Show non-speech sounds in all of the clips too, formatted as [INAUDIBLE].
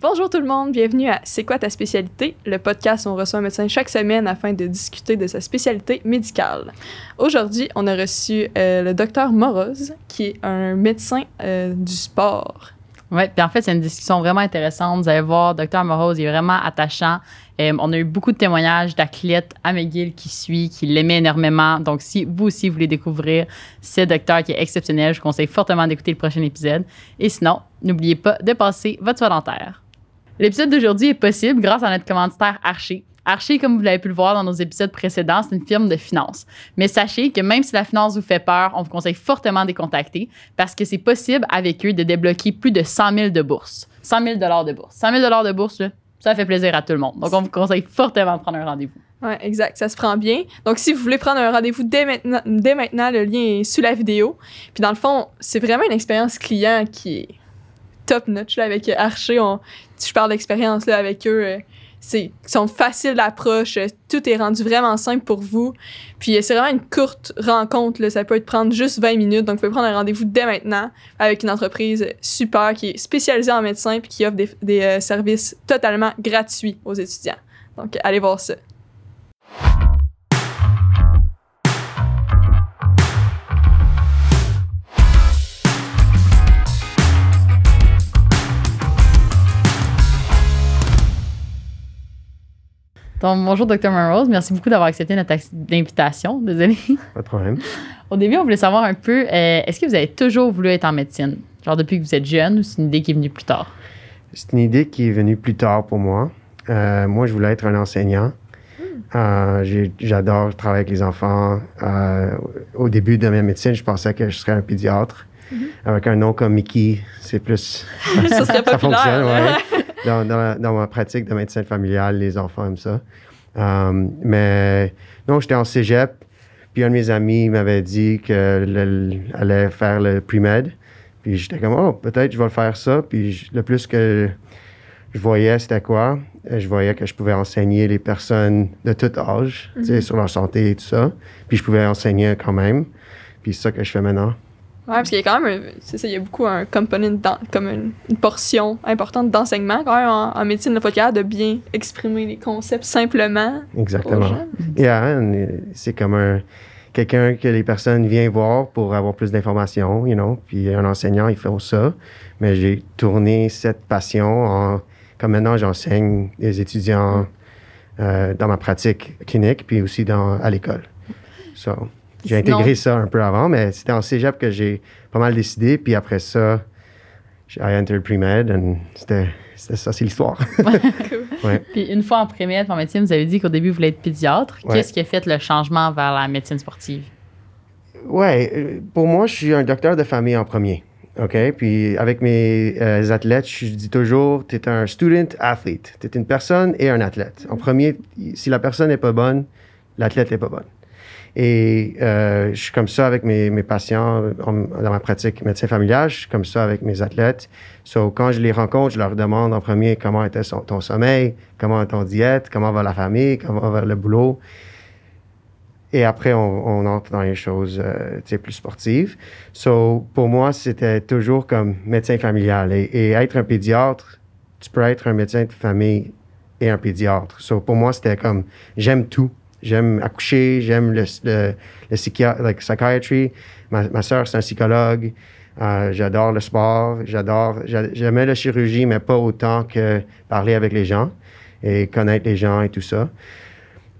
Bonjour tout le monde, bienvenue à C'est quoi ta spécialité, le podcast où on reçoit un médecin chaque semaine afin de discuter de sa spécialité médicale. Aujourd'hui, on a reçu euh, le docteur Moroz, qui est un médecin euh, du sport. Oui, puis en fait, c'est une discussion vraiment intéressante. Vous allez voir, docteur Moroz, est vraiment attachant. Euh, on a eu beaucoup de témoignages d'athlètes à McGill qui suit, qui l'aimaient énormément. Donc, si vous aussi voulez découvrir ce docteur qui est exceptionnel, je vous conseille fortement d'écouter le prochain épisode. Et sinon, n'oubliez pas de passer votre soin dentaire. L'épisode d'aujourd'hui est possible grâce à notre commanditaire Archer. Archer, comme vous l'avez pu le voir dans nos épisodes précédents, c'est une firme de finance. Mais sachez que même si la finance vous fait peur, on vous conseille fortement de les contacter parce que c'est possible avec eux de débloquer plus de 100 000 de bourse. 100 000 de bourse. 100 000 de bourse, ça fait plaisir à tout le monde. Donc, on vous conseille fortement de prendre un rendez-vous. Oui, exact. Ça se prend bien. Donc, si vous voulez prendre un rendez-vous dès maintenant, dès maintenant, le lien est sous la vidéo. Puis, dans le fond, c'est vraiment une expérience client qui est top notch là, avec Archer. On, je parle d'expérience avec eux. Euh, c'est sont faciles d'approche, tout est rendu vraiment simple pour vous. Puis c'est vraiment une courte rencontre, là, ça peut être prendre juste 20 minutes, donc vous pouvez prendre un rendez-vous dès maintenant avec une entreprise super qui est spécialisée en médecin puis qui offre des, des euh, services totalement gratuits aux étudiants. Donc allez voir ça. Donc, bonjour, Dr. Monrose. Merci beaucoup d'avoir accepté notre invitation. Désolée. [LAUGHS] Pas de problème. Au début, on voulait savoir un peu, euh, est-ce que vous avez toujours voulu être en médecine? Genre depuis que vous êtes jeune ou c'est une idée qui est venue plus tard? C'est une idée qui est venue plus tard pour moi. Euh, moi, je voulais être un enseignant. Hmm. Euh, j'adore travailler avec les enfants. au début de ma médecine, je pensais que je serais un pédiatre. Mm-hmm. Avec un nom comme Mickey, c'est plus. [LAUGHS] ça serait [LAUGHS] pas fonctionne, ouais. Dans, ma pratique de médecine familiale, les enfants aiment ça. Euh, mais non, j'étais en cégep, puis un de mes amis m'avait dit qu'elle allait faire le pre-med. Puis j'étais comme, oh, peut-être je vais faire ça. Puis le plus que je voyais, c'était quoi? Je voyais que je pouvais enseigner les personnes de tout âge, mm-hmm. sur leur santé et tout ça. Puis je pouvais enseigner quand même. Puis c'est ça que je fais maintenant. Oui, parce qu'il y a quand même, c'est ça, il y a beaucoup un component, comme une, portion importante d'enseignement quand même en, médecine, le faut de bien exprimer les concepts simplement. Exactement. Yeah, c'est comme un quelqu'un que les personnes viennent voir pour avoir plus d'informations, you know, puis un enseignant, ils font ça. Mais j'ai tourné cette passion en, comme maintenant j'enseigne les étudiants euh, dans ma pratique clinique, puis aussi dans, à l'école. So. J'ai intégré ça un peu avant, mais c'était en cégep que j'ai pas mal décidé. Puis après ça, j'ai entered pre-med et c'était ça, c'est l'histoire. [LAUGHS] [LAUGHS] ouais. Puis une fois en pré-med, en médecine, vous avez dit qu'au début, vous voulez être pédiatre. Qu'est-ce qui a fait le changement vers la médecine sportive? Oui, euh, pour moi, je suis un docteur de famille en premier. OK? Puis avec mes euh, athlètes, je dis toujours, tu es un student athlete. Tu es une personne et un athlète. En premier, si la personne n'est pas bonne, l'athlète n'est pas bonne. Et euh, je suis comme ça avec mes, mes patients dans ma pratique médecin familial, je suis comme ça avec mes athlètes. So, quand je les rencontre, je leur demande en premier comment était ton sommeil, comment est ton diète, comment va la famille, comment va le boulot. Et après, on, entre dans les choses euh, plus sportives. So, pour moi, c'était toujours comme médecin familial. Et, et, être un pédiatre, tu peux être un médecin de famille et un pédiatre. So, pour moi, c'était comme, j'aime tout. J'aime accoucher, j'aime le, le, le like psychiatry. Ma, ma soeur, c'est un psychologue. Euh, j'adore le sport. J'adore. J'aimais la chirurgie, mais pas autant que parler avec les gens et connaître les gens et tout ça.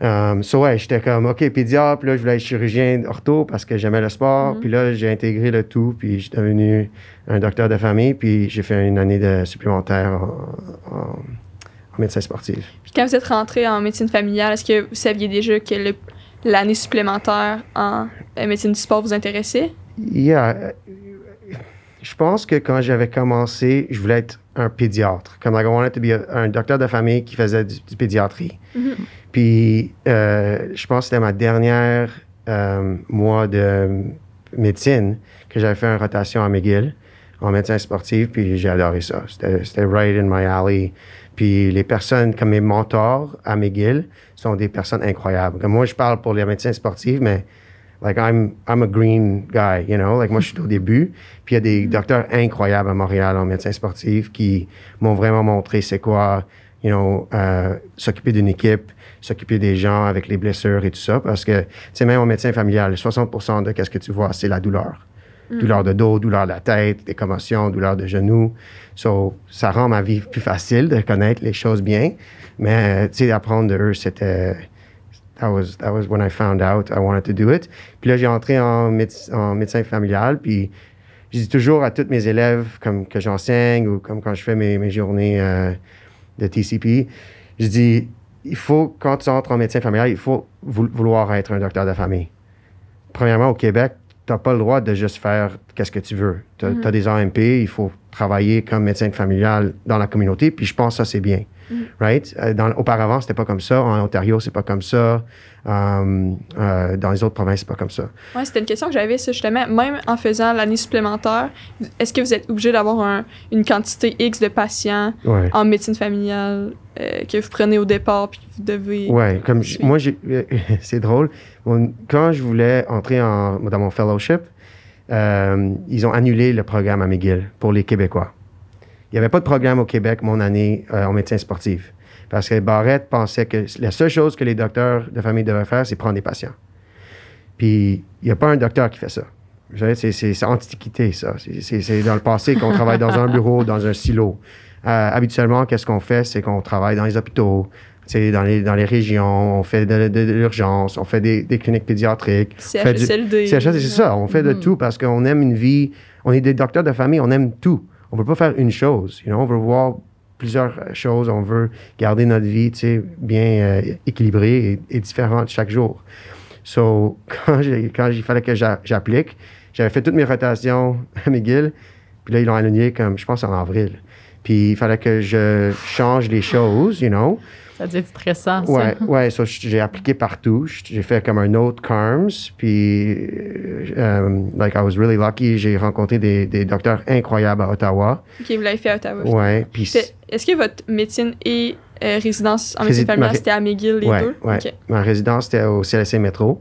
Um, so ouais, j'étais comme, OK, pédiatre, puis là, je voulais être chirurgien ortho parce que j'aimais le sport. Mm-hmm. Puis là, j'ai intégré le tout, puis je suis devenu un docteur de famille, puis j'ai fait une année de supplémentaire en médecin sportif. Puis quand vous êtes rentré en médecine familiale, est-ce que vous saviez déjà que l'année supplémentaire en euh, médecine du sport vous intéressait? Yeah. Je pense que quand j'avais commencé, je voulais être un pédiatre. Comme I wanted to be un docteur de famille qui faisait du, pédiatrie. Mm-hmm. Puis euh, je pense que c'était ma dernière euh, mois de médecine que j'avais fait une rotation à McGill en médecin sportif, puis j'ai adoré ça. C'était right in my alley. Puis les personnes comme mes mentors à McGill sont des personnes incroyables. Comme moi, je parle pour les médecins sportifs, mais Like, I'm, I'm a green guy, you know? Like, moi, je suis au [LAUGHS] début. Puis, il y a des docteurs incroyables à Montréal en médecine sportive qui m'ont vraiment montré c'est quoi, you know, euh, s'occuper d'une équipe, s'occuper des gens avec les blessures et tout ça. Parce que, tu sais, même en médecin familial, 60% de qu'est-ce que tu vois, c'est la douleur. Douleur de dos, douleur de la tête, des commotions, douleur de genoux. So, ça rend ma vie plus facile de connaître les choses bien. Mais, tu sais, apprendre de eux, c'était that was that was when I found out I wanted to do it. Puis là, j'ai entré en, méde- en médecin familial, puis je dis toujours à tous mes élèves, comme que j'enseigne ou comme quand je fais mes, mes journées euh, de TCP, je dis, il faut, quand tu entres en médecin familial, il faut vou- vouloir être un docteur de famille. Premièrement, au Québec, n'as pas le droit de juste faire qu'est-ce que tu veux. Tu as, des AMP, il faut travailler comme médecin familial dans la communauté, puis je pense que ça, c'est bien. Right? Euh, Dans, auparavant, c'était pas comme ça. En Ontario, c'est pas comme ça. Euh, euh, dans les autres provinces, c'est pas comme ça. Ouais, c'était une question que j'avais, ça, justement. Même en faisant l'année supplémentaire, est-ce que vous êtes obligé d'avoir un- une quantité X de patients Ouais. en médecine familiale euh, que vous prenez au départ puis que vous devez. Ouais, comme moi, [LAUGHS] c'est drôle. Quand je voulais entrer en, dans mon fellowship, euh, ils ont annulé le programme à McGill pour les Québécois. Il n'y avait pas de programme au Québec mon année euh, en médecine sportif. Parce que Barrett pensait que la seule chose que les docteurs de famille devaient faire, c'est prendre des patients. Puis, il n'y a pas un docteur qui fait ça. Vous savez, c'est, antiquité, ça. C'est, dans le passé qu'on travaille dans un bureau, dans un silo. Euh, habituellement, qu'est-ce qu'on fait? C'est qu'on travaille dans les hôpitaux, dans les, dans les régions, on fait de, de- de l'urgence, on fait des, des cliniques pédiatriques. CHSLD. CHS, c'est ça, on fait de Mhm. tout parce qu'on aime une vie, on est des docteurs de famille, on aime tout. On veut pas faire une chose, you know, on veut voir plusieurs euh, choses, on veut garder notre vie, bien euh, équilibrée et, différente chaque jour. So, [LAUGHS] quand, quand il fallait que j'a- j'applique, j'avais fait toutes mes rotations [LAUGHS] à McGill, puis là, ils l'ont aligné comme, je pense, en avril. Puis il fallait que je change les choses, you know? Ça devait être stressant, ça. Ouais, ouais, ça, j- j'ai appliqué partout. J'ai fait comme un autre CARMS, puis, euh, like, I was really lucky. J'ai rencontré des, des docteurs incroyables à Ottawa. Ok, vous l'avez fait à Ottawa. Ouais, puis, Est-ce que votre médecine et euh, résidence en médecine familiale, c'était à McGill, les ouais, deux? ouais. Ok. Ma résidence, c'était au CLSC Métro.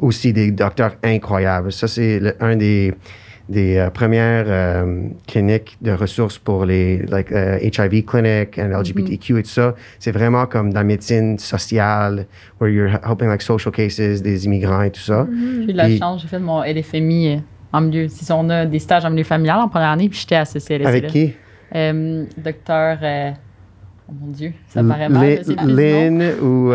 Aussi des docteurs incroyables. Ça, c'est le- un des, des euh, premières euh, cliniques de ressources pour les like, euh, HIV clinic and LGBTQ et tout ça. C'est vraiment comme de la médecine sociale, where you're helping like social cases des immigrants et tout ça. J'ai eu de la chance, j'ai fait mon LFMI euh, en milieu. Si on a des stages en milieu familial en première année, puis j'étais à ce CLSC. Avec qui? Euh, docteur. euh, oh mon Dieu, ça paraît mal. Lynn ou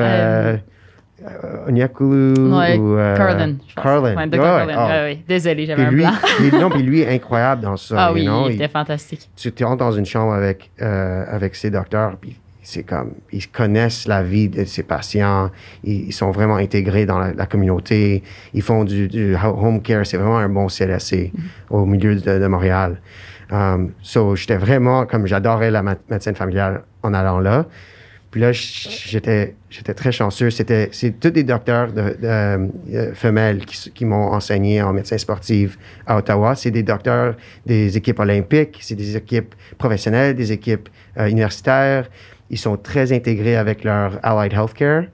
euh, Ouais, ou euh, Carlin. je pense. Carlin. Ouais, Dr. Ouais, Carlin. ah. Désolé, j'avais un lui, blanc. [LAUGHS] puis- non, puis lui [LAUGHS] incroyable dans ça. Ah oui, know, il il- était fantastique. tu tu entres dans une chambre avec, euh, avec ces docteurs, puis c'est comme, ils connaissent la vie de ces patients, ils, ils sont vraiment intégrés dans la, la communauté, ils font du, du home care, c'est vraiment un bon CLSC au milieu de, de Montréal. Um, so, j'étais vraiment, comme j'adorais la médecine familiale en allant là. Puis là, j'étais, j'étais très chanceux. C'était, c'est tous des docteurs de, euh, femelles qui, m'ont enseigné en médecine sportive à Ottawa. C'est des docteurs des équipes olympiques, c'est des équipes professionnelles, des équipes euh, universitaires. Ils sont très intégrés avec leur allied healthcare.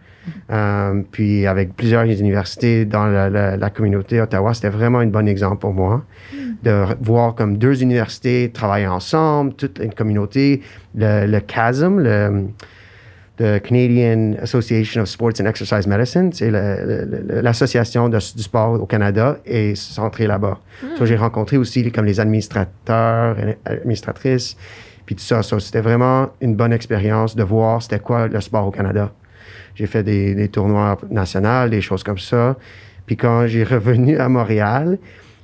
Euh, puis avec plusieurs universités dans la, communauté Ottawa, c'était vraiment un bon exemple pour moi de voir comme deux universités travailler ensemble, toute une communauté, le, le CASM, le, the Canadian Association of Sports and Exercise Medicine, c'est l'association du sport au Canada est centrée là-bas. So, j'ai rencontré aussi les- comme les administrateurs, et administratrices, puis tout ça. So, c'était vraiment une bonne expérience de voir c'était quoi le sport au Canada. J'ai fait des, des tournois nationaux, des choses comme ça. Puis quand j'ai revenu à Montréal,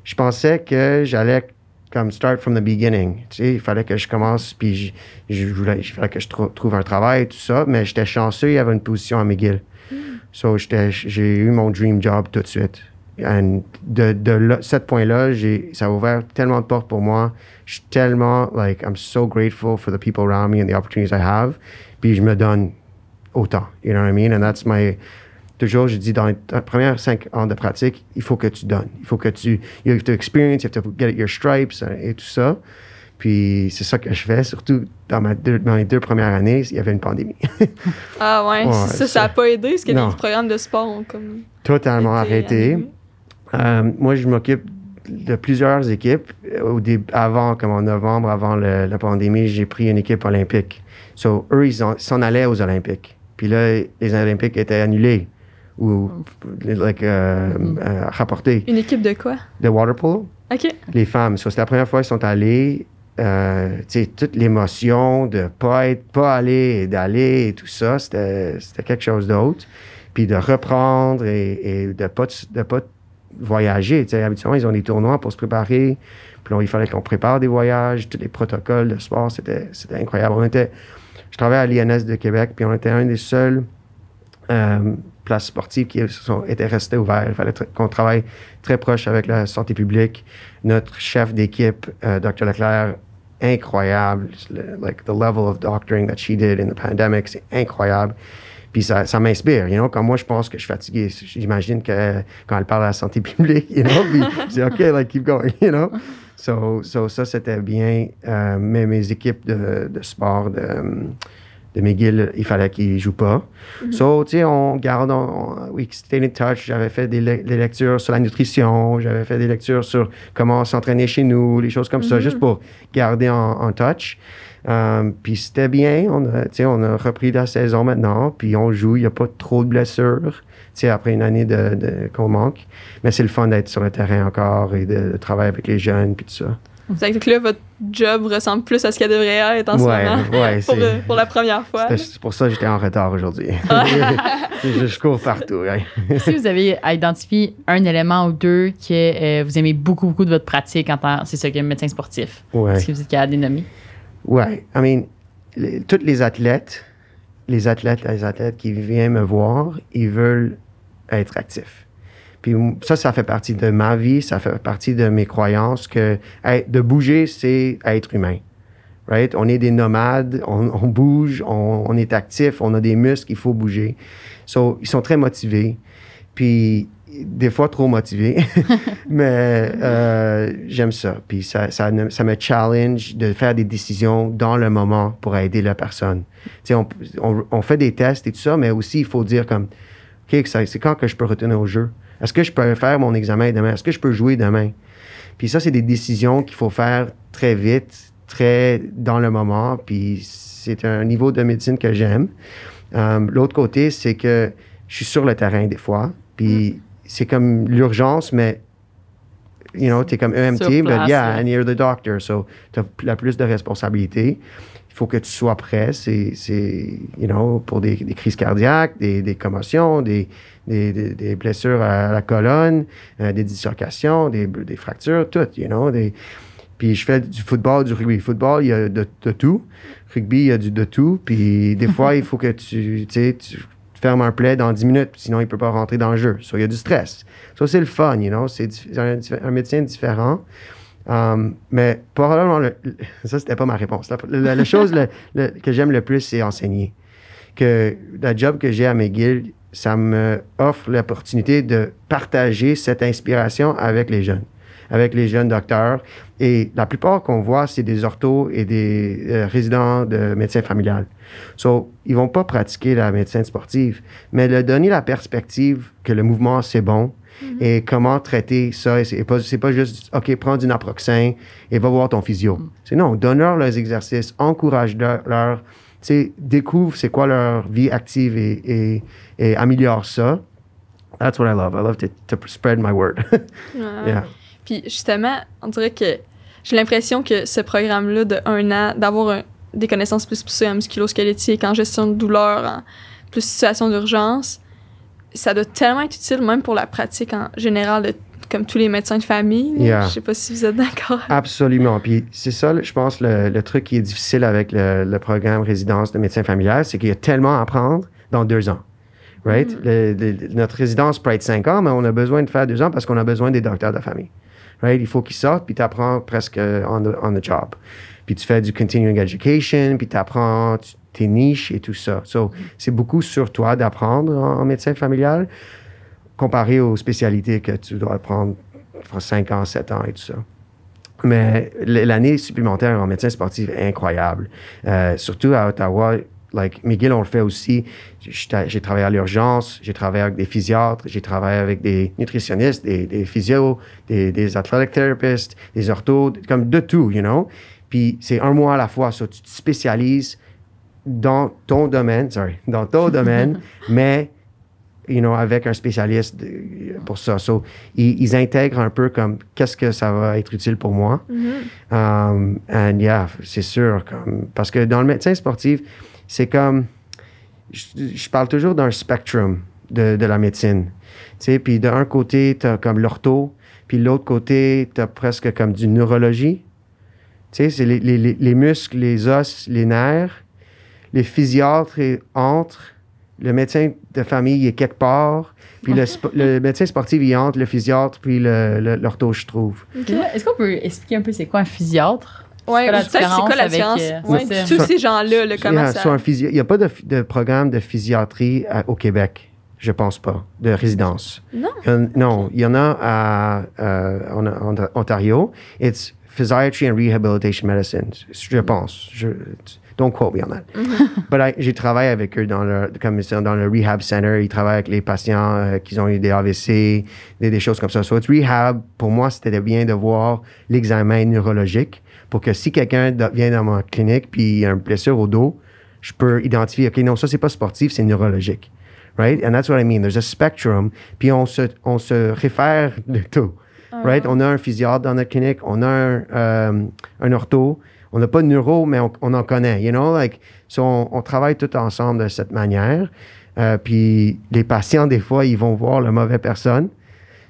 je pensais que j'allais comme start from the beginning. Tu sais, il fallait que je commence, puis je, je voulais, il fallait que je trou- trouve un travail, tout ça. Mais j'étais chanceux, il y avait une position à McGill. So, j'étais- j'ai eu mon dream job tout de suite. And de, de là, ce point-là, ça a ouvert tellement de portes pour moi. Je suis tellement, like, I'm so grateful for the people around me and the opportunities I have. Puis je me donne autant. You know what I mean? And that's my. Toujours, je dis dans les premières cinq ans de pratique, il faut que tu donnes. Il faut que tu. You have to experience, you have to get your stripes euh, et tout ça. Puis c'est ça que je fais, surtout dans, ma deux, dans les deux premières années, il y avait une pandémie. [LAUGHS] Ah ouais, Ouais, ça, ça n'a pas aidé parce que les programmes de sport ont comme. Totalement arrêté. Euh, moi, je m'occupe de plusieurs équipes. Au dé- avant, comme en novembre, avant le- la pandémie, j'ai pris une équipe olympique. So, eux, ils en- s'en allaient aux Olympiques. Puis là, les Olympiques étaient annulés ou like, euh, euh. Une équipe de quoi? De water polo, OK. les femmes. So, c'est la première fois qu'ils sont allés. Euh, toute l'émotion de pas être, pas aller et d'aller et tout ça, c'était quelque chose d'autre. Puis de reprendre et, et de pas de pas voyager. Habituellement, ils ont des tournois pour se préparer. Puis là, il fallait qu'on prépare des voyages, tous les protocoles de sport, c'était c'était incroyable. On était, je travaillais à l'INS de Québec, puis on était un des seuls euh, places sportives qui sont, étaient restées ouvertes. Il fallait qu'on travaille très proche avec la santé publique. Notre chef d'équipe, euh, Dr. Leclerc, incroyable. Le- like the level of doctoring that she did in the pandemic, c'est incroyable. Puis ça, ça m'inspire, you know, quand moi je pense que je suis fatigué, j'imagine que quand elle parle à la santé [LAUGHS] publique, you know, puis je dis OK, like keep going, you know? So, so ça c'était bien. Euh, mais mes équipes de sport de, de McGill, il fallait qu'ils jouent pas. So, tu sais, on garde, on, on- we stayed in touch. J'avais fait des, le- des lectures sur la nutrition, j'avais fait des lectures sur comment s'entraîner chez nous, les choses comme ça, juste pour garder en, en touch. Euh, puis c'était bien, on a, tu sais, on a repris la saison maintenant, puis on joue, il n'y a pas trop de blessures, tu sais, après une année de, de- qu'on manque. Mais c'est le fun d'être sur le terrain encore et de, de travailler avec les jeunes, puis tout ça. Fait que là, votre job ressemble plus à ce qu'elle devrait être en ce Ouais, moment. ouais, [LAUGHS] pour, c'est- pour la première fois. C'est pour ça que j'étais en retard aujourd'hui. [LAUGHS] je, je cours partout. ouais. si vous avez à identifier un élément ou deux que euh, vous aimez beaucoup, beaucoup de votre pratique en tant c'est ça que médecin sportif, Ouais. est-ce que vous êtes capable de nommer? Ouais, I mean, les- tous les athlètes, les athlètes, les athlètes qui viennent me voir, ils veulent être actifs. Puis ça, ça fait partie de ma vie, ça fait partie de mes croyances que de bouger, c'est être humain. Right? On est des nomades, on, bouge, on, est actif, on a des muscles, il faut bouger. So, ils sont très motivés. Puis des fois trop motivés. [LAUGHS] Mais euh, j'aime ça. Puis ça, ça, me challenge de faire des décisions dans le moment pour aider la personne. On, on, on fait des tests et tout ça, mais aussi il faut dire comme, OK, c'est quand que je peux retourner au jeu? Est-ce que je peux faire mon examen demain? Est-ce que je peux jouer demain? Puis ça, c'est des décisions qu'il faut faire très vite, très dans le moment. Puis c'est un niveau de médecine que j'aime. Euh, L'autre côté, c'est que je suis sur le terrain des fois. Puis c'est comme l'urgence, mais you know, t'es comme EMT, but yeah, and you're the doctor, so t'as la plus de responsabilités. Il faut que tu sois prêt, c'est, c'est you know, pour des, des crises cardiaques, des, des commotions, des, des, des- des blessures à la colonne, euh, des dislocations, des, des fractures, tout, you know, des... Puis je fais du football, du rugby. Football, il y a de, de tout. Rugby, il y a du, de tout. Puis des [LAUGHS] fois, il faut que tu, tu fermes un play dans 10 minutes, sinon il ne peut pas rentrer dans le jeu. So, il y a du stress. Ça, c'est le fun, you know. C'est un, un médecin différent. Um, mais probablement, le- le- [LAUGHS] ça, c'était pas ma réponse. La, la- la chose le- que j'aime le plus, c'est enseigner. Que la job que j'ai à McGill, ça me offre l'opportunité de partager cette inspiration avec les jeunes, avec les jeunes docteurs. Et la plupart qu'on voit, c'est des orthos et des euh, résidents de médecine familiale. So, ils vont pas pratiquer la médecine sportive, mais leur donner la perspective que le mouvement, c'est bon, et comment traiter ça. C'est pas, pas juste, OK, prends du naproxen et va voir ton physio. C'est non, donne-leur leurs exercices, encourage-leur, leur, tu sais, découvre c'est quoi leur vie active et, et, et améliore ça. That's what I love. I love to, to spread my word. [LAUGHS] Yeah. Puis justement, on dirait que j'ai l'impression que ce programme-là de un an, d'avoir des connaissances plus poussées en musculo-squelettique, en gestion de douleur, en plus situation d'urgence, ça doit tellement être utile même pour la pratique en général de comme tous les médecins de famille. Yeah. Je sais pas si vous êtes d'accord. Absolument. Puis c'est ça, je pense, le, le truc qui est difficile avec le, le programme résidence de médecin familial, c'est qu'il y a tellement à apprendre dans deux ans. Right? Le- notre résidence peut être cinq ans, mais on a besoin de faire deux ans parce qu'on a besoin des docteurs de famille. Right? Il faut qu'ils sortent, puis tu apprends presque on the, on the job. Puis tu fais du continuing education, puis tu apprends tes niches et tout ça. So, c'est beaucoup sur toi d'apprendre en, en médecin familial comparé aux spécialités que tu dois apprendre pour 5 ans, 7 ans et tout ça. Mais l'année supplémentaire en médecine sportif est incroyable. Euh, surtout à Ottawa, like, McGill, on le fait aussi. J'ai travaillé à l'urgence, j'ai travaillé avec des physiatres, j'ai travaillé avec des nutritionnistes, des, des physios, des, des athletic therapists, des orthos, comme de tout, you know? Puis c'est un mois à la fois, so tu te spécialises dans ton domaine, sorry, dans ton [LAUGHS] domaine, mais you know, avec un spécialiste pour ça. So, ils, ils intègrent un peu comme qu'est-ce que ça va être utile pour moi? Um, and yeah, c'est sûr. Comme, parce que dans le médecin sportif, c'est comme. Je, je parle toujours d'un spectrum de, de la médecine. Tu sais, puis d'un côté, tu as comme l'ortho, puis de l'autre côté, tu as presque comme du neurologie. Tu sais, c'est les, les- les- les muscles, les os, les nerfs. Les physiatres est entre. Le médecin de famille il est quelque part. Puis le, spo- le [LAUGHS] médecin sportif, il est entre le physiatre puis le- le- l'ortho, je trouve. Est-ce qu'on peut expliquer un peu c'est quoi un physiatre? Ouais, C'est quoi la peut-être c'est quoi la différence euh, Ouais, ça. tous ces gens-là, là, comment ça... Il n'y a pas de, de programme de physiatrie à- au Québec, je pense pas, de résidence. Non? Il y non, il y en a à, en, en Ontario. It's Physiatry and Rehabilitation Medicine, je pense. Je, don't quote me on that. But I- j'ai travaillé avec eux dans le, comme dans le rehab center. Ils travaillent avec les patients euh, qui ont eu des AVC, des, des choses comme ça. So, it's rehab, pour moi, c'était bien de voir l'examen neurologique pour que si quelqu'un vient dans ma clinique puis il a une blessure au dos, je peux identifier, OK, non, ça, c'est pas sportif, c'est neurologique. Right? And that's what I mean. There's a spectrum. Puis on se, on se réfère de tout. Right? On a un physiatre dans notre clinique, on a un, euh, un ortho. On n'a pas de neuro, mais on, on en connaît. You know, like, so on, on travaille tout ensemble de cette manière. Euh, puis les patients, des fois, ils vont voir la mauvaise personne.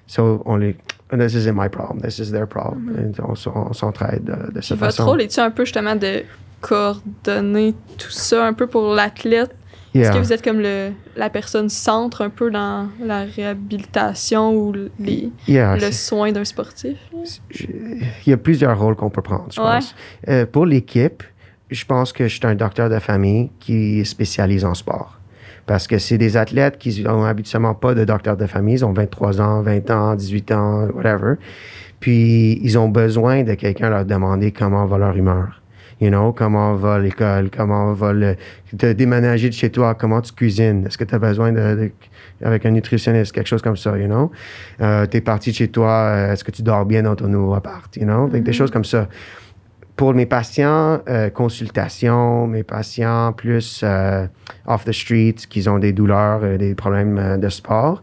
So on les. This isn't my problem. This is their problem. Et on, s'entraide de, de Puis cette votre façon. rôle est-tu un peu justement de coordonner tout ça un peu pour l'athlète? Yeah. Est-ce que vous êtes comme le, la personne centre un peu dans la réhabilitation ou les, Yeah, le soin d'un sportif? Il y a plusieurs rôles qu'on peut prendre, je Ouais. pense. Euh, pour l'équipe, je pense que je suis un docteur de famille qui spécialise en sport. Parce que c'est des athlètes qui n'ont habituellement pas de docteur de famille. Ils ont 23 ans, 20 ans, 18 ans, whatever. Puis, ils ont besoin de quelqu'un leur demander comment va leur humeur. You know, comment va l'école, comment va le, te déménager de chez toi, comment tu cuisines, est-ce que tu as besoin de, de- avec un nutritionniste, quelque chose comme ça, you know? Euh, tu es parti de chez toi, euh, est-ce que tu dors bien dans ton nouveau appart, you know, Des- des choses comme ça. Pour mes patients, euh, consultation, mes patients plus euh, off the street, qui ont des douleurs, euh, des problèmes de sport,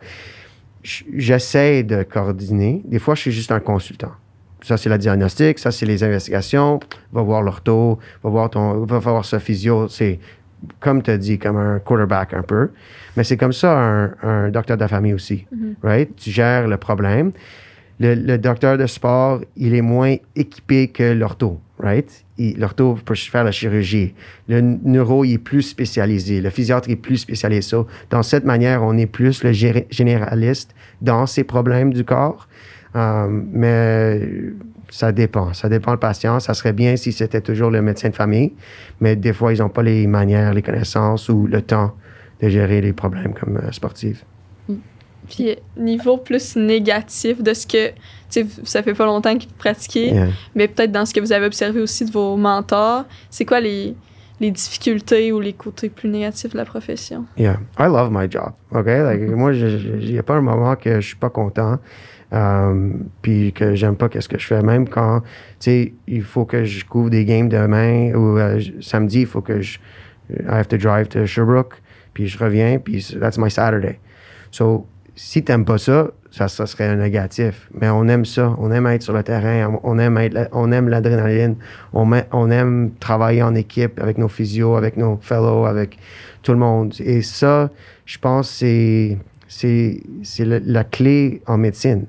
j'essaie de coordonner. Des fois, je suis juste un consultant. Ça, c'est la diagnostic, ça, c'est les investigations. Va voir l'ortho, va voir ton, va voir ce physio. C'est, comme tu as dit, comme un quarterback un peu. Mais c'est comme ça un, un docteur de la famille aussi, right? Tu gères le problème. Le, le docteur de sport, il est moins équipé que l'ortho, right? Il- L'ortho peut faire la chirurgie. Le neuro, il est plus spécialisé. Le physiatre est plus spécialisé. So, dans cette manière, on est plus le gé- généraliste dans ces problèmes du corps. Um, mais ça dépend. Ça dépend le patient. Ça serait bien si c'était toujours le médecin de famille, mais des fois, ils n'ont pas les manières, les connaissances ou le temps de gérer les problèmes comme euh, sportifs. Puis niveau plus négatif de ce que, tu sais, ça fait pas longtemps que vous pratiquez, Yeah. mais peut-être dans ce que vous avez observé aussi de vos mentors, c'est quoi les, les difficultés ou les côtés plus négatifs de la profession? Yeah, I love my job. OK? Like, moi, il n'y a pas un moment que je suis pas content. Um, puis que j'aime pas qu'est-ce que je fais. Même quand, tu sais, il faut que je couvre des games demain ou euh, samedi, il faut que je. I have to drive to Sherbrooke, puis je reviens, puis that's my Saturday. So, si t'aimes pas ça, ça, serait un négatif. Mais on aime ça. On aime être sur le terrain. On aime, on aime l'adrénaline. On, on aime travailler en équipe avec nos physios, avec nos fellows, avec tout le monde. Et ça, je pense, c'est, c'est, la clé en médecine.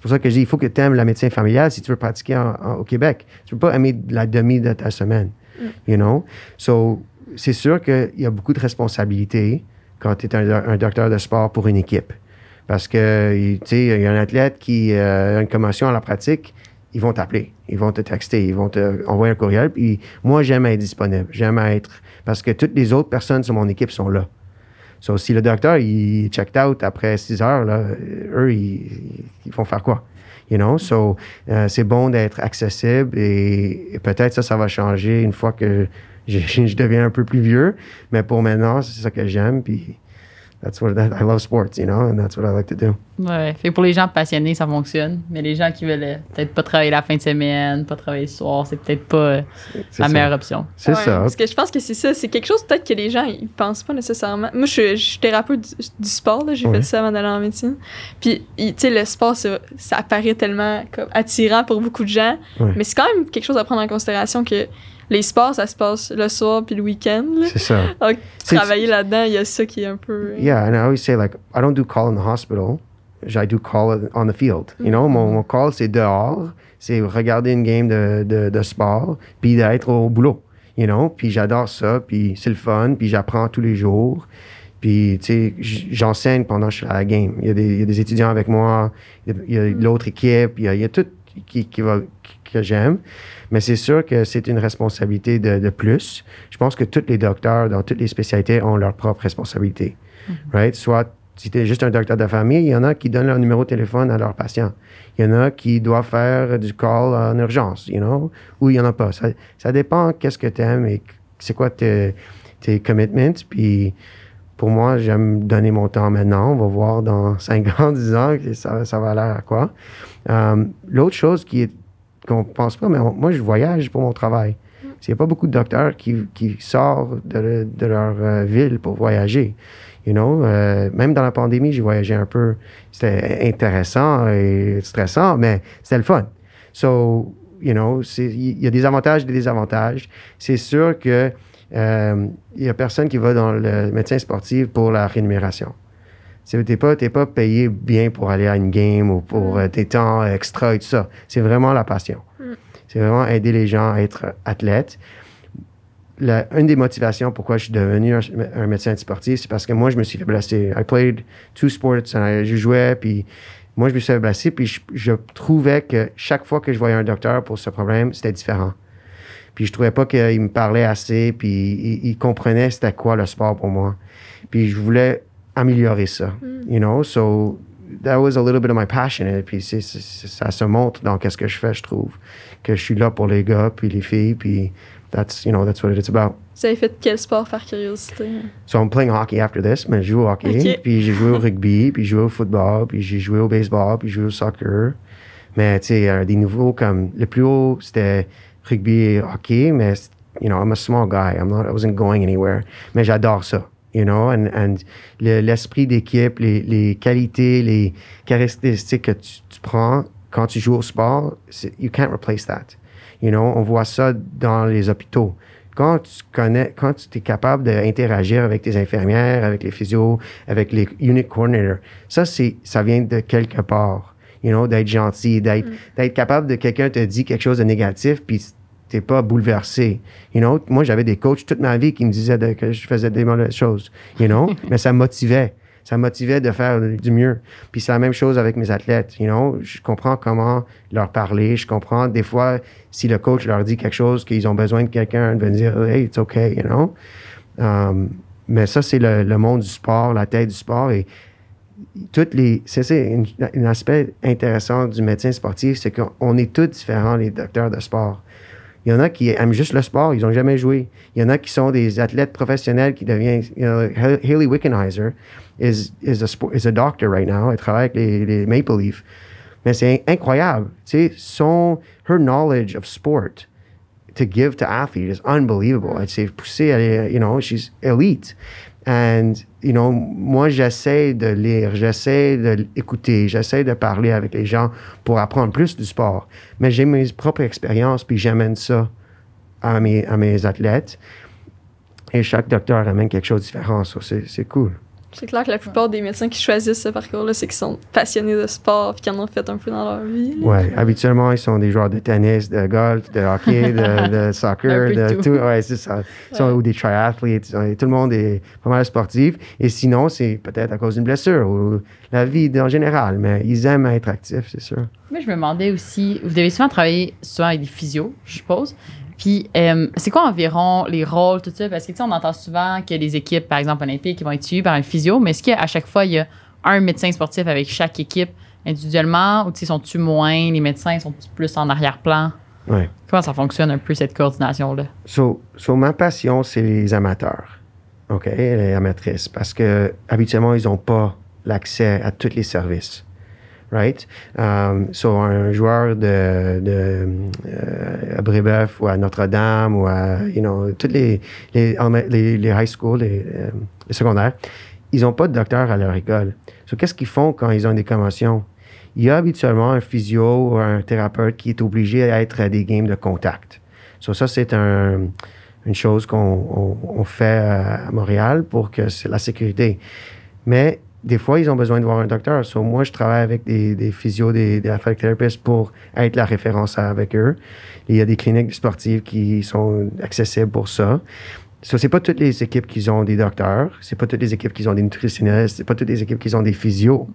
C'est pour ça que je dis, il faut que tu aimes la médecine familiale si tu veux pratiquer en- en- au Québec. Tu peux pas aimer la demi de ta semaine. You know? So, c'est sûr qu'il y a beaucoup de responsabilités quand tu es un, un docteur de sport pour une équipe. Parce que, tu sais, il y a un athlète qui euh, a une commotion à la pratique, ils vont t'appeler, ils vont te texter, ils vont te envoyer un courriel. Puis moi, j'aime être disponible, j'aime être. Parce que toutes les autres personnes sur mon équipe sont là. So, si le docteur, il checked out après 6 heures, là, eux, ils, ils vont faire quoi? You know? So, euh, c'est bon d'être accessible et, et peut-être ça, ça va changer une fois que je, [LAUGHS] je deviens un peu plus vieux, mais pour maintenant, c'est ça que j'aime. Puis that's what that, I love sports, you know, and that's what I like to do. Ouais. Fait pour les gens passionnés, ça fonctionne. Mais les gens qui veulent euh, peut-être pas travailler la fin de semaine, pas travailler le soir, c'est peut-être pas euh, C'est la ça. meilleure option. C'est Ouais, ça. Parce que je pense que c'est ça. C'est quelque chose peut-être que les gens ils pensent pas nécessairement. Moi, je, je suis thérapeute du, du sport. là. J'ai Ouais. fait ça avant d'aller en médecine. Puis, tu sais, le sport, ça, ça apparaît tellement comme attirant pour beaucoup de gens. Ouais. Mais c'est quand même quelque chose à prendre en considération que les sports, ça se passe le soir puis le week-end. C'est ça. Donc, travailler là-dedans, il y a ça qui est un peu. Yeah, and I always say like I don't do call in the hospital. I do call on the field. You know, mon, mon call c'est dehors, c'est regarder une game de, de, de sport, puis d'être au boulot. You know, puis j'adore ça, puis c'est le fun, puis j'apprends tous les jours. Puis, tu sais, j'enseigne pendant que je suis à la game. Il y a des, il y a des étudiants avec moi, il y a, il y a l'autre équipe, il y a, il y a tout qui, qui va, qui- que j'aime. Mais c'est sûr que c'est une responsabilité de, de plus. Je pense que tous les docteurs dans toutes les spécialités ont leur propre responsabilité. Right? Soit si tu es juste un docteur de famille, il y en a qui donnent leur numéro de téléphone à leurs patients. Il y en a qui doivent faire du call en urgence, you know, ou il n'y en a pas. Ça, ça dépend qu'est-ce que tu aimes et c'est quoi tes, tes commitments. Puis pour moi, j'aime donner mon temps maintenant. On va voir dans [LAUGHS] 5 ans, 10 ans, ça va l'air à quoi. Euh, L'autre chose qui est qu'on pense pas, mais on- moi, je voyage pour mon travail. Il n'y a pas beaucoup de docteurs qui, qui sortent de, de leur euh, ville pour voyager. You know, euh, même dans la pandémie, j'ai voyagé un peu. C'était intéressant et stressant, mais c'était le fun. So, you know, il y a des avantages et des désavantages. C'est sûr que euh, il y a personne qui va dans le médecin sportif pour la rémunération. Tu n'es pas, t'es pas payé bien pour aller à une game ou pour euh, tes temps extra et tout ça. C'est vraiment la passion. C'est vraiment aider les gens à être athlètes. La- une des motivations pourquoi je suis devenu un, un médecin sportif, c'est parce que moi, je me suis fait blesser. I played two sports, and I- je jouais, puis moi, je me suis fait blesser, puis je, je trouvais que chaque fois que je voyais un docteur pour ce problème, c'était différent. Puis je trouvais pas qu'il me parlait assez, puis il, il comprenait c'était quoi le sport pour moi. Puis je voulais améliorer ça, you know? So that was a little bit of my passion. Et puis c'est, c'est- c'est- ça se montre dans qu'est-ce que je fais, je trouve, que je suis là pour les gars puis les filles, puis that's you know that's what it's about. Vous avez fait quel sport par curiosité? So I'm playing hockey after this, mais je joue au hockey, Ok. puis j'ai joué au rugby, puis j'ai joué au football, puis j'ai joué au baseball, puis j'ai joué au soccer. Mais tu sais, euh, des nouveaux comme le plus haut c'était rugby et hockey, mais you know I'm a small guy, I'm not, I wasn't going anywhere. Mais j'adore ça, you know, and, and le- l'esprit d'équipe, les, les qualités, les caractéristiques que tu, tu prends quand tu joues au sport, you can't replace that. You know, on voit ça dans les hôpitaux. Quand tu connais, quand tu es capable d'interagir avec tes infirmières, avec les physios, avec les unit coordinators, ça, c'est, ça vient de quelque part. You know, d'être gentil, d'être, d'être capable de quelqu'un te dit quelque chose de négatif, puis t'es pas bouleversé. You know, moi, j'avais des coachs toute ma vie qui me disaient de- que je faisais des mauvaises choses. You know, [LAUGHS] mais ça me motivait. Ça me motivait de faire du mieux. Puis c'est la même chose avec mes athlètes. You know, je comprends comment leur parler. Je comprends des fois si le coach leur dit quelque chose qu'ils ont besoin de quelqu'un de venir dire hey it's okay. You know? Um, mais ça c'est le, le monde du sport, la tête du sport et toutes les c'est un aspect intéressant du médecin sportif, c'est qu'on est tous différents les docteurs de sport. Il y en a qui aiment juste le sport, ils n'ont jamais joué. Il y en a qui sont des athlètes professionnels qui deviennent. You know, Ha- Haley Wickenheiser is, is, a is a doctor right now. Elle travaille avec les, les Maple Leafs. Mais c'est in- incroyable. Tu sais, son, her knowledge of sport to give to athlete is unbelievable. Elle s'est poussée, elle you know, she's elite. And, you know, moi, j'essaie de lire, j'essaie d'écouter, j'essaie de parler avec les gens pour apprendre plus du sport. Mais j'ai mes propres expériences, puis j'amène ça à mes, à mes athlètes. Et chaque docteur amène quelque chose de différent. So c'est cool. C'est clair que la plupart des médecins qui choisissent ce parcours-là, c'est qu'ils sont passionnés de sport et qu'ils en ont fait un peu dans leur vie. Ouais, habituellement, ils sont des joueurs de tennis, de golf, de hockey, de, [LAUGHS] de soccer, de tout. tout. Ouais, c'est ça. Ils sont- Ouais. Ou des triathletes. Sont- Tout le monde est pas mal sportif. Et sinon, c'est peut-être à cause d'une blessure ou la vie en général. Mais ils aiment être actifs, c'est sûr. Moi, je me demandais aussi, vous devez souvent travailler souvent avec des physios, je suppose. Puis, euh, c'est quoi environ les rôles, tout ça? Parce que, tu sais, on entend souvent que les équipes, par exemple, olympiques, qui vont être suivies par un physio, mais est-ce qu'à chaque fois, il y a un médecin sportif avec chaque équipe individuellement ou, tu sais, sont-tu moins, les médecins sont plus en arrière-plan? Ouais. Comment ça fonctionne un peu cette coordination-là? So, so, ma passion, c'est les amateurs, OK, les amatrices, parce que habituellement, ils n'ont pas l'accès à tous les services, right? Um, so, un joueur de, de euh, à Brébeuf ou à Notre-Dame ou à, you know, toutes les, les, les, high school, les, euh, les secondaires, ils n'ont pas de docteur à leur école. So, qu'est-ce qu'ils font quand ils ont des commotions? Il y a habituellement un physio ou un thérapeute qui est obligé d'être à des games de contact. So, ça, c'est un, une chose qu'on on, on fait à Montréal pour que c'est la sécurité. Mais des fois, ils ont besoin de voir un docteur. So, moi, je travaille avec des, des physios, des, des pour être la référence avec eux. Il y a des cliniques sportives qui sont accessibles pour ça. So, c'est pas toutes les équipes qui ont des docteurs, c'est pas toutes les équipes qui ont des nutritionnistes, c'est pas toutes les équipes qui ont des physios.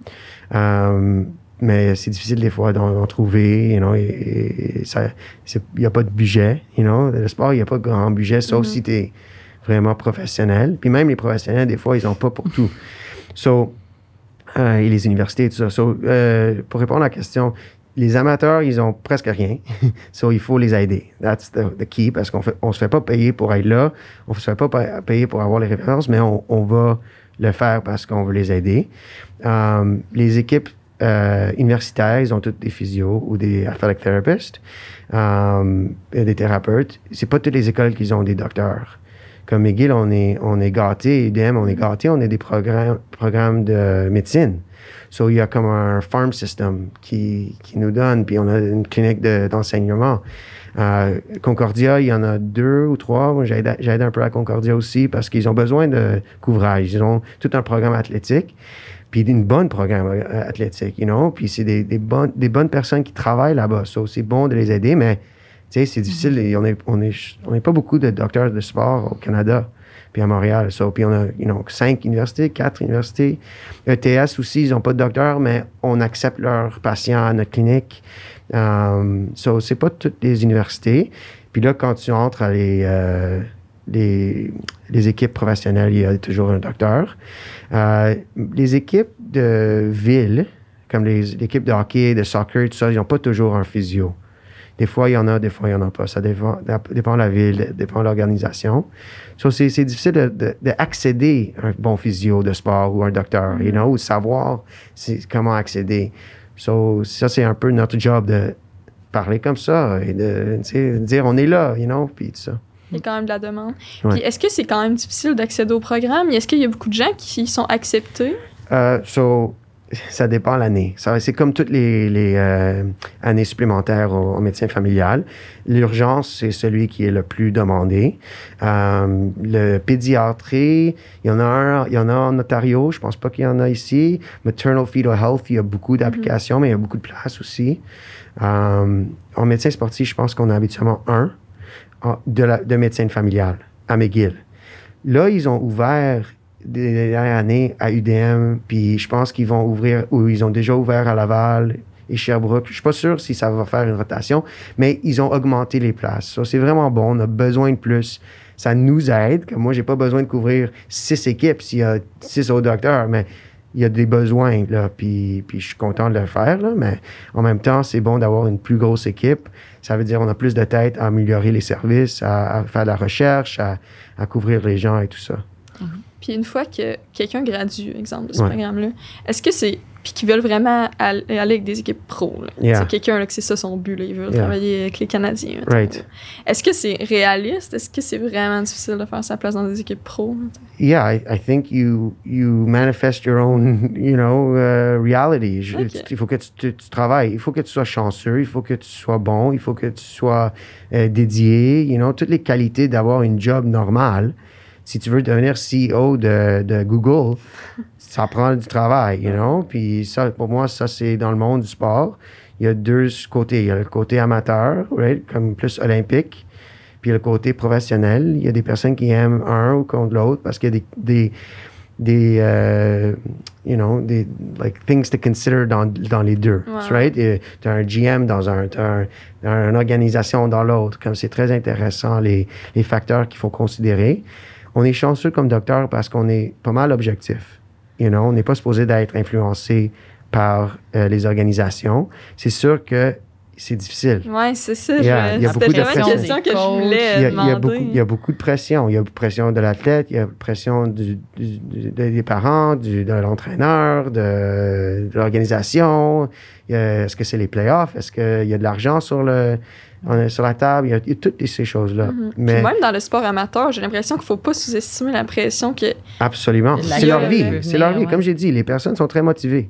Um, mais c'est difficile des fois d'en, trouver, you know, et, et ça, il n'y a pas de budget, you know. Le sport, il n'y a pas de grand budget, sauf Mhm. si tu es vraiment professionnel. Puis même les professionnels, des fois, ils n'ont pas pour tout. [LAUGHS] So, euh, et les universités, tout ça. So, euh, pour répondre à la question, les amateurs, ils ont presque rien. [LAUGHS] so, il faut les aider. That's the, the key, parce qu'on on se fait pas payer pour être là. On se fait pas pa- payer pour avoir les références, mais on, on va le faire parce qu'on veut les aider. Um, les équipes euh, universitaires, ils ont toutes des physios ou des athletic therapists, um, et des thérapeutes. C'est pas toutes les écoles qui ont des docteurs. Comme McGill, on est, on est gâté, UDM, on est gâté, on a des programmes, programmes de médecine. So, il y a comme un farm system qui, qui nous donne, puis on a une clinique de- d'enseignement. Euh, Concordia, il y en a deux ou trois. Moi, j'aide un peu à Concordia aussi parce qu'ils ont besoin de couvrage. Ils ont tout un programme athlétique, puis une bonne programme euh, athlétique, you know? Puis c'est des, des, bonnes, des bonnes personnes qui travaillent là-bas. So, c'est bon de les aider, mais c'est difficile. Et on n'est on est, on est pas beaucoup de docteurs de sport au Canada, puis à Montréal. So, puis on a you know, cinq universités, quatre universités. ETS aussi, ils n'ont pas de docteur, mais on accepte leurs patients à notre clinique. Um, so, c'est pas toutes les universités. Puis là, quand tu entres à les, euh, les, les équipes professionnelles, il y a toujours un docteur. Euh, les équipes de ville, comme les l'équipe de hockey, de soccer, tout ça, ils n'ont pas toujours un physio. Des fois, il y en a, des fois, il n'y en a pas. Ça dépend, dépend de la ville, dépend de l'organisation. So, c'est, difficile de- de- d'accéder à un bon physio de sport ou un docteur, you know, ou savoir comment accéder. So, ça, c'est un peu notre job de parler comme ça et de dire on est là, you know, puis tout ça. Il y a quand même de la demande. Ouais. Puis est-ce que c'est quand même difficile d'accéder au programme? Est-ce qu'il y a beaucoup de gens qui sont acceptés? Euh, so, ça dépend l'année. C'est comme toutes les, euh, années supplémentaires au, en médecine familial. L'urgence, c'est celui qui est le plus demandé. Euh, le pédiatrie, il y en a un, il y en a en Ontario. Je pense pas qu'il y en a ici. Maternal fetal health, il y a beaucoup d'applications, mais il y a beaucoup de place aussi. Euh, en médecine sportif, je pense qu'on a habituellement un en- de, la, de médecine familiale à McGill. Là, ils ont ouvert des dernières années à UDM, puis je pense qu'ils vont ouvrir, ou ils ont déjà ouvert à Laval et Sherbrooke. Je suis pas sûr si ça va faire une rotation, mais ils ont augmenté les places. Ça, c'est vraiment bon. On a besoin de plus. Ça nous aide. Comme moi, j'ai pas besoin de couvrir six équipes s'il y a six autres docteurs, mais il y a des besoins, là, puis, puis je suis content de le faire, là, mais en même temps, c'est bon d'avoir une plus grosse équipe. Ça veut dire qu'on a plus de tête à améliorer les services, à, faire de la recherche, à, à couvrir les gens et tout ça. Puis une fois que quelqu'un gradue, exemple, de ce Ouais. programme-là, est-ce que c'est. Puis qu'ils veulent vraiment all- aller avec des équipes pro. là? Yeah. C'est quelqu'un que c'est ça son but, là, il veut Yeah. travailler avec les Canadiens. Right. Est-ce que c'est réaliste? Est-ce que c'est vraiment difficile de faire sa place dans des équipes pro? Yeah, I, I think you you manifest your own, [LAUGHS] you know, uh, reality. Je- Ok. tu- Il faut que tu, tu- tu travailles. Il faut que tu sois chanceux. Il faut que tu sois bon. Il faut que tu sois euh, dédié. You know, toutes les qualités d'avoir une job normale. Si tu veux devenir CEO de, de Google, ça prend du travail, you know? Puis ça, pour moi, ça c'est dans le monde du sport. Il y a deux côtés. Il y a le côté amateur, right, comme plus olympique. Puis le côté professionnel. Il y a des personnes qui aiment un ou contre l'autre parce qu'il y a des, des, des euh, you know, des like things to consider dans, dans les deux, Ouais. right? Tu as un GM dans un, t'as un, une organisation dans l'autre. Comme c'est très intéressant les, les facteurs qu'il faut considérer. On est chanceux comme docteur parce qu'on est pas mal objectif. You know, on n'est pas supposé d'être influencé par euh, les organisations. C'est sûr que c'est difficile. Ouais, c'est ça. Je- il y a C'était beaucoup de vraiment une pression. question que je voulais Il y, a, il y a beaucoup, il y a beaucoup de pression. Il y a pression de l'athlète, il y a pression du, du- du- des parents, du, de l'entraîneur, de, de l'organisation. Il y a- Est-ce que c'est les playoffs? Est-ce qu'il y a de l'argent sur, le, en- sur la table? Il y a, il y a toutes ces choses-là. Puis Mais même dans le sport amateur, j'ai l'impression qu'il faut pas sous-estimer la pression que. absolument. La C'est leur vie. C'est leur vie. ouais. Comme j'ai dit, les personnes sont très motivées.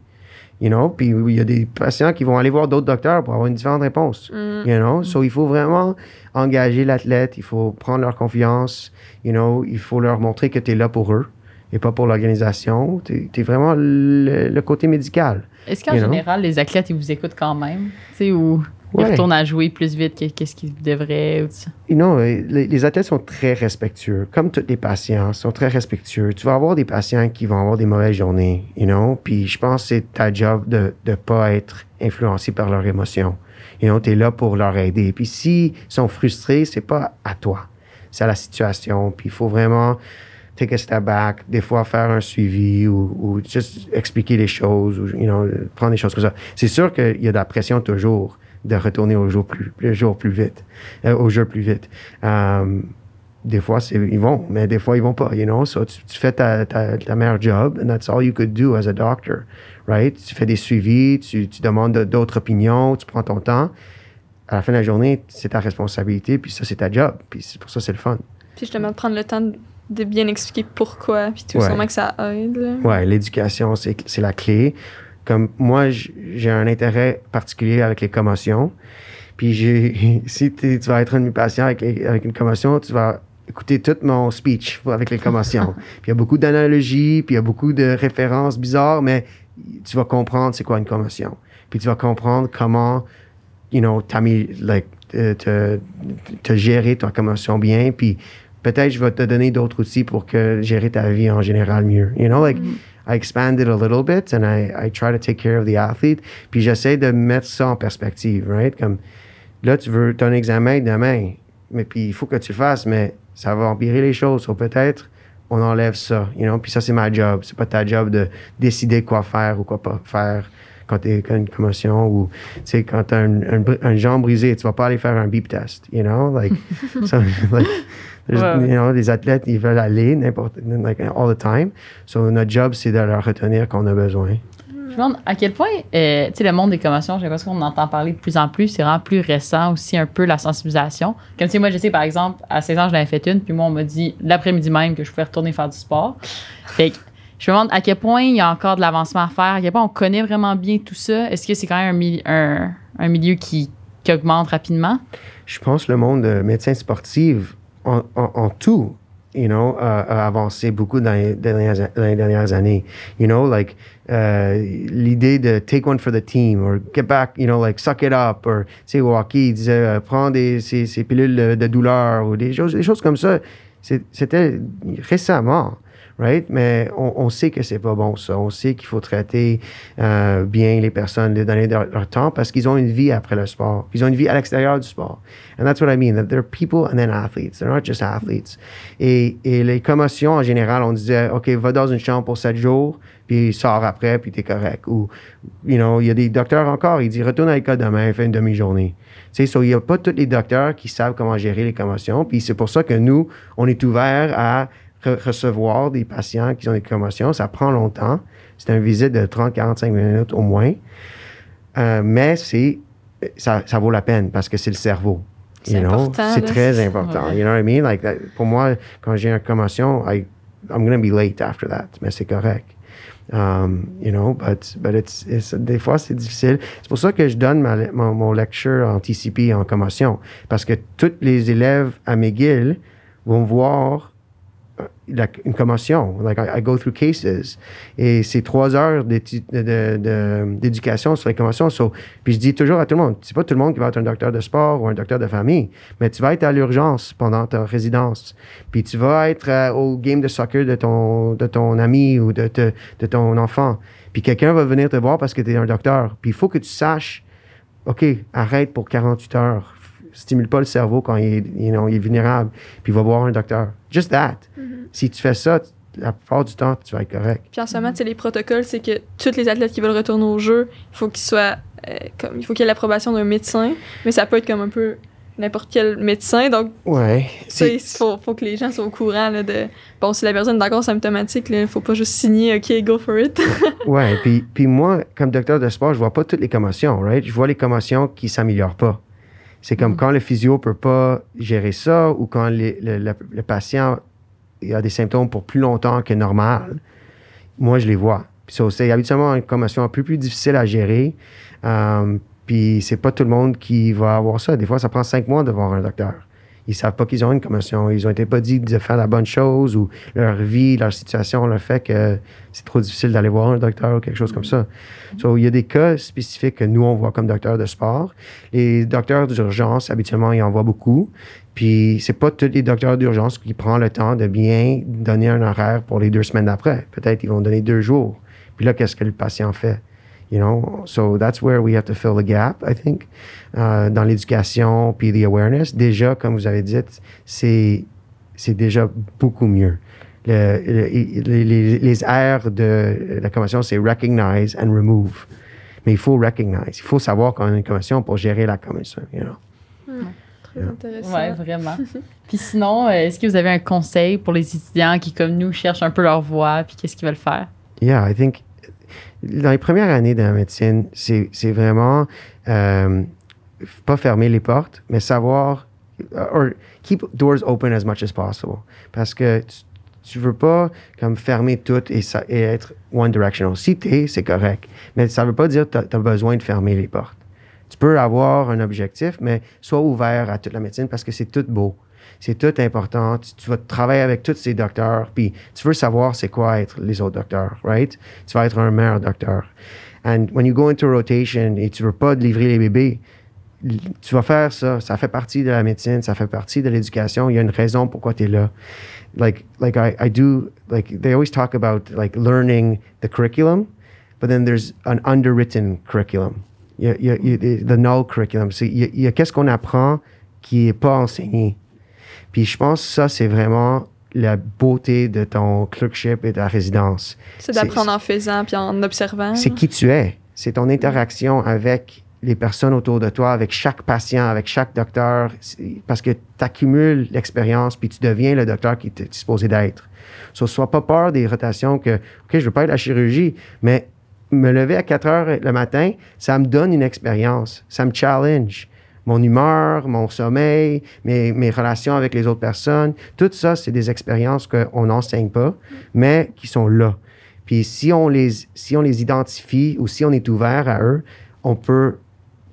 You know? Puis il y a des patients qui vont aller voir d'autres docteurs pour avoir une différente réponse. Mm. You know? So, il faut vraiment engager l'athlète, il faut prendre leur confiance, you know? il faut leur montrer que tu es là pour eux et pas pour l'organisation. Tu es, vraiment le, le côté médical. Est-ce qu'en You know? général, les athlètes, ils vous écoutent quand même? Tu sais, ou Ouais. retournent à jouer plus vite que- qu'est-ce qu'ils devraient? Ou ça? You know, euh, les, les athlètes sont très respectueux, comme tous les patients sont très respectueux. Tu vas avoir des patients qui vont avoir des mauvaises journées, you know? Puis je pense que c'est ta job de ne pas être influencé par leurs émotions. You know, tu es là pour leur aider. Puis s'ils sont frustrés, c'est pas à toi, c'est à la situation. Puis il faut vraiment take a step back, des fois faire un suivi ou, ou juste expliquer les choses, ou you know, prendre des choses comme ça. C'est sûr qu'il y a de la pression toujours de retourner au jeu plus, le jour plus vite, euh, au jeu plus vite. Um, des fois, c'est, ils vont, mais des fois, ils vont pas, you know? So, tu, tu fais ta, ta, ta meilleure job, and that's all you could do as a doctor, right? Tu fais des suivis, tu, tu demandes de- d'autres opinions, tu prends ton temps. À la fin de la journée, c'est ta responsabilité, puis ça, c'est ta job. Puis c'est pour ça, c'est le fun. Puis justement, de prendre le temps de, de bien expliquer pourquoi, puis tout, Ouais. sûrement que ça aide. là. Ouais, l'éducation, c'est, c'est la clé. Comme moi, j'ai un intérêt particulier avec les commotions. Puis j'ai, [LAUGHS] si tu vas être un de mes patients avec, avec une commotion, tu vas écouter tout mon speech avec les commotions. [LAUGHS] puis il y a beaucoup d'analogies, puis il y a beaucoup de références bizarres, mais tu vas comprendre c'est quoi une commotion. Puis tu vas comprendre comment, you know, t'ami- like, te, te, te gérer ta commotion bien. Puis peut-être je vais te donner d'autres outils pour que gérer ta vie en général mieux. You know, like, I expand it a little bit and I, I try to take care of the athlete. Puis j'essaie de mettre ça en perspective, right? Comme là, tu veux ton examen demain, mais puis il faut que tu le fasses, mais ça va empirer les choses. Ou peut-être on enlève ça, you know? Puis ça, c'est ma job. C'est pas ta job de décider quoi faire ou quoi pas faire quand tu as une commotion ou, quand tu as un, un, br- un jambe brisé, tu vas pas aller faire un beep test, you know? Like, [LAUGHS] so, [LAUGHS] like Ouais, ouais. you know, les athlètes, ils veulent aller n'importe, like, all the time. So, notre job, c'est de leur retenir qu'on a besoin. Je me demande à quel point, euh, tu sais, le monde des commotions, j'ai l'impression qu'on en entend parler de plus en plus. C'est vraiment plus récent aussi, un peu la sensibilisation. Comme si moi, je sais, par exemple, à 16 ans, je l'avais fait une, puis moi, on m'a dit l'après-midi même que je pouvais retourner faire du sport. Fait que je me demande à quel point il y a encore de l'avancement à faire, à quel point on connaît vraiment bien tout ça. Est-ce que c'est quand même un, mili- un, un milieu qui, qui augmente rapidement? je pense que le monde de médecine sportive en, tout, you know, a, avancé beaucoup dans les dernières, années. You know, like, euh, l'idée de take one for the team or get back, you know, like, suck it up or, tu sais, il disait, euh, prends des, ces, ces pilules de, de douleur ou des choses, des choses comme ça. C'était récemment. Right? Mais on, on sait que c'est pas bon ça. On sait qu'il faut traiter euh, bien les personnes, les donner leur, leur temps parce qu'ils ont une vie après le sport. Ils ont une vie à l'extérieur du sport. And that's what I mean. That they're people and then athletes. They're not just athletes. Et, et les commotions, en général, on disait, OK, va dans une chambre pour sept jours, puis sors après, puis t'es correct. Ou, you know, il y a des docteurs encore, ils disent, retourne à l'école demain, fais une demi-journée. Tu sais, so, il n'y a pas tous les docteurs qui savent comment gérer les commotions. Puis c'est pour ça que nous, on est ouvert à re- recevoir des patients qui ont des commotions. Ça prend longtemps. C'est une visite de 30-45 minutes au moins. Euh, mais c'est, ça, ça vaut la peine parce que c'est le cerveau. C'est très important. Ouais. You know what I mean? Like, that- pour moi, quand j'ai une commotion, I, I'm going to be late after that. Mais c'est correct. Um, you know, but, but it's, it's- des fois, c'est difficile. C'est pour ça que je donne ma, mon, mon lecture en TCP en commotion. Parce que tous les élèves à McGill vont voir euh, like, une commotion. Like, I, go through cases. Et c'est trois heures d'éducation sur les commotions. So, puis je dis toujours à tout le monde, c'est pas tout le monde qui va être un docteur de sport ou un docteur de famille, mais tu vas être à l'urgence pendant ta résidence. Puis tu vas être euh, au game de soccer de ton, de ton ami ou de, de ton enfant. Puis quelqu'un va venir te voir parce que tu es un docteur. Puis il faut que tu saches, OK, arrête pour 48 heures. Stimule pas le cerveau quand il est, you know, il est vulnérable. Puis va voir un docteur. Just that. Si tu fais ça, la plupart du temps, tu vas être correct. Puis en ce moment, les protocoles, c'est que tous les athlètes qui veulent retourner au jeu, il faut qu'ils soient euh, comme, il faut qu'il y ait l'approbation d'un médecin, mais ça peut être comme un peu n'importe quel médecin. Donc, Ouais. il faut, faut que les gens soient au courant là, de. Bon, si la personne est d'accord symptomatique, il faut pas juste signer OK, go for it. [LAUGHS] Ouais, puis, puis moi, comme docteur de sport, je vois pas toutes les commotions, right? Je vois les commotions qui s'améliorent pas. C'est comme quand le physio peut pas gérer ça ou quand les- le, le- le patient a des symptômes pour plus longtemps que normal. Moi, je les vois. Ça, c'est habituellement une commotion un peu plus difficile à gérer. Euh, puis c'est pas tout le monde qui va avoir ça. Des fois, ça prend cinq mois de voir un docteur. Ils savent pas qu'ils ont une commotion. Ils ont été pas dit de faire la bonne chose ou leur vie, leur situation leur fait que c'est trop difficile d'aller voir un docteur ou quelque chose comme ça. So, il y a des cas spécifiques que nous, on voit comme docteurs de sport. Les docteurs d'urgence, habituellement, ils en voient beaucoup. Puis, c'est pas tous les docteurs d'urgence qui prennent le temps de bien donner un horaire pour les deux semaines d'après. Peut-être ils vont donner deux jours. Puis là, qu'est-ce que le patient fait? You know, so that's where we have to fill the gap, I think, euh, dans l'éducation puis the awareness. Déjà, comme vous avez dit, c'est c'est déjà beaucoup mieux. Le- le- les, les, les airs de la commotion, c'est recognize and remove. Mais il faut recognize. Il faut savoir qu'on a une commotion pour gérer la commotion. You know? Très intéressant. Ouais, vraiment. [LAUGHS] Puis sinon, euh, est-ce que vous avez un conseil pour les étudiants qui, comme nous, cherchent un peu leur voie, puis qu'est-ce qu'ils veulent faire? Yeah, I think dans les premières années de la médecine, c'est vraiment euh, pas fermer les portes, mais savoir or keep doors open as much as possible. Parce que tu, tu veux pas comme fermer tout et, ça, et être one directional. Si t'es, c'est correct. Mais ça veut pas dire que tu as besoin de fermer les portes. Tu peux avoir un objectif, mais sois ouvert à toute la médecine parce que c'est tout beau. C'est tout important. Tu, vas travailler avec tous ces docteurs, puis tu veux savoir c'est quoi être les autres docteurs, right? Tu vas être un meilleur docteur. And when you go into rotation et tu veux pas livrer les bébés, tu vas faire ça. Ça fait partie de la médecine, ça fait partie de l'éducation. Il y a une raison pourquoi tu es là. Like, like I, I do, like, they always talk about, like, learning the curriculum, but then there's an underwritten curriculum. Il y a, il y a- the null curriculum. Il y a, a qu'est-ce qu'on apprend qui est pas enseigné? Puis je pense que ça, c'est vraiment la beauté de ton clerkship et de ta résidence. C'est d'apprendre en faisant puis en observant. C'est qui tu es. C'est ton interaction avec les personnes autour de toi, avec chaque patient, avec chaque docteur, parce que tu accumules l'expérience puis tu deviens le docteur qui t'es supposé d'être. So, sois pas peur des rotations que, OK, je veux pas être à la chirurgie, mais me lever à 4 heures le matin, ça me donne une expérience, ça me challenge. Mon humeur, mon sommeil, mes, relations avec les autres personnes, tout ça, c'est des expériences qu'on n'enseigne pas, mais qui sont là. Puis si on les, si on les identifie ou si on est ouvert à eux, on peut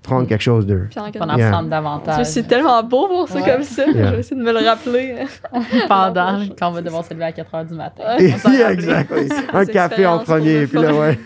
prendre quelque chose d'eux. Puis en- Yeah. davantage. C'est tellement beau pour ça Ouais. comme ça. Yeah. Je vais essayer de me le rappeler. [LAUGHS] pendant quand on va devoir se lever à 4 h du matin. [LAUGHS] Exactly. [LAUGHS] Un café en premier, puis là, ouais.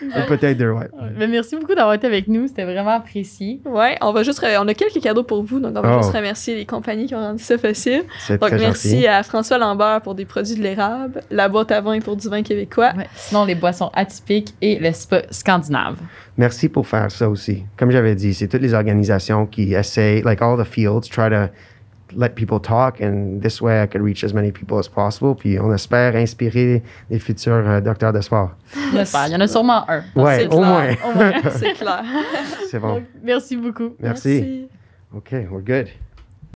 Ou Peut-être deux, ouais. Mais merci beaucoup d'avoir été avec nous. C'était vraiment apprécié. Ouais, on va juste. On a quelques cadeaux pour vous, donc on va Oh. juste remercier les compagnies qui ont rendu ça possible. C'est Donc très merci gentil. à François Lambert pour des produits de l'érable, la boîte à vin pour du vin québécois. Ouais. Sinon, les boissons atypiques et le spa scandinave. Merci pour faire ça aussi. Comme j'avais dit, c'est toutes les organisations qui essayent, like all the fields, try to let people talk, and this way I could reach as many people as possible. Puis on espère inspirer les futurs euh, docteurs de sport. J'espère. Il y en a sûrement un. Ouais, c'est au moins. Au moins. [LAUGHS] C'est clair. C'est bon. Donc, merci beaucoup. Merci. OK, we're good.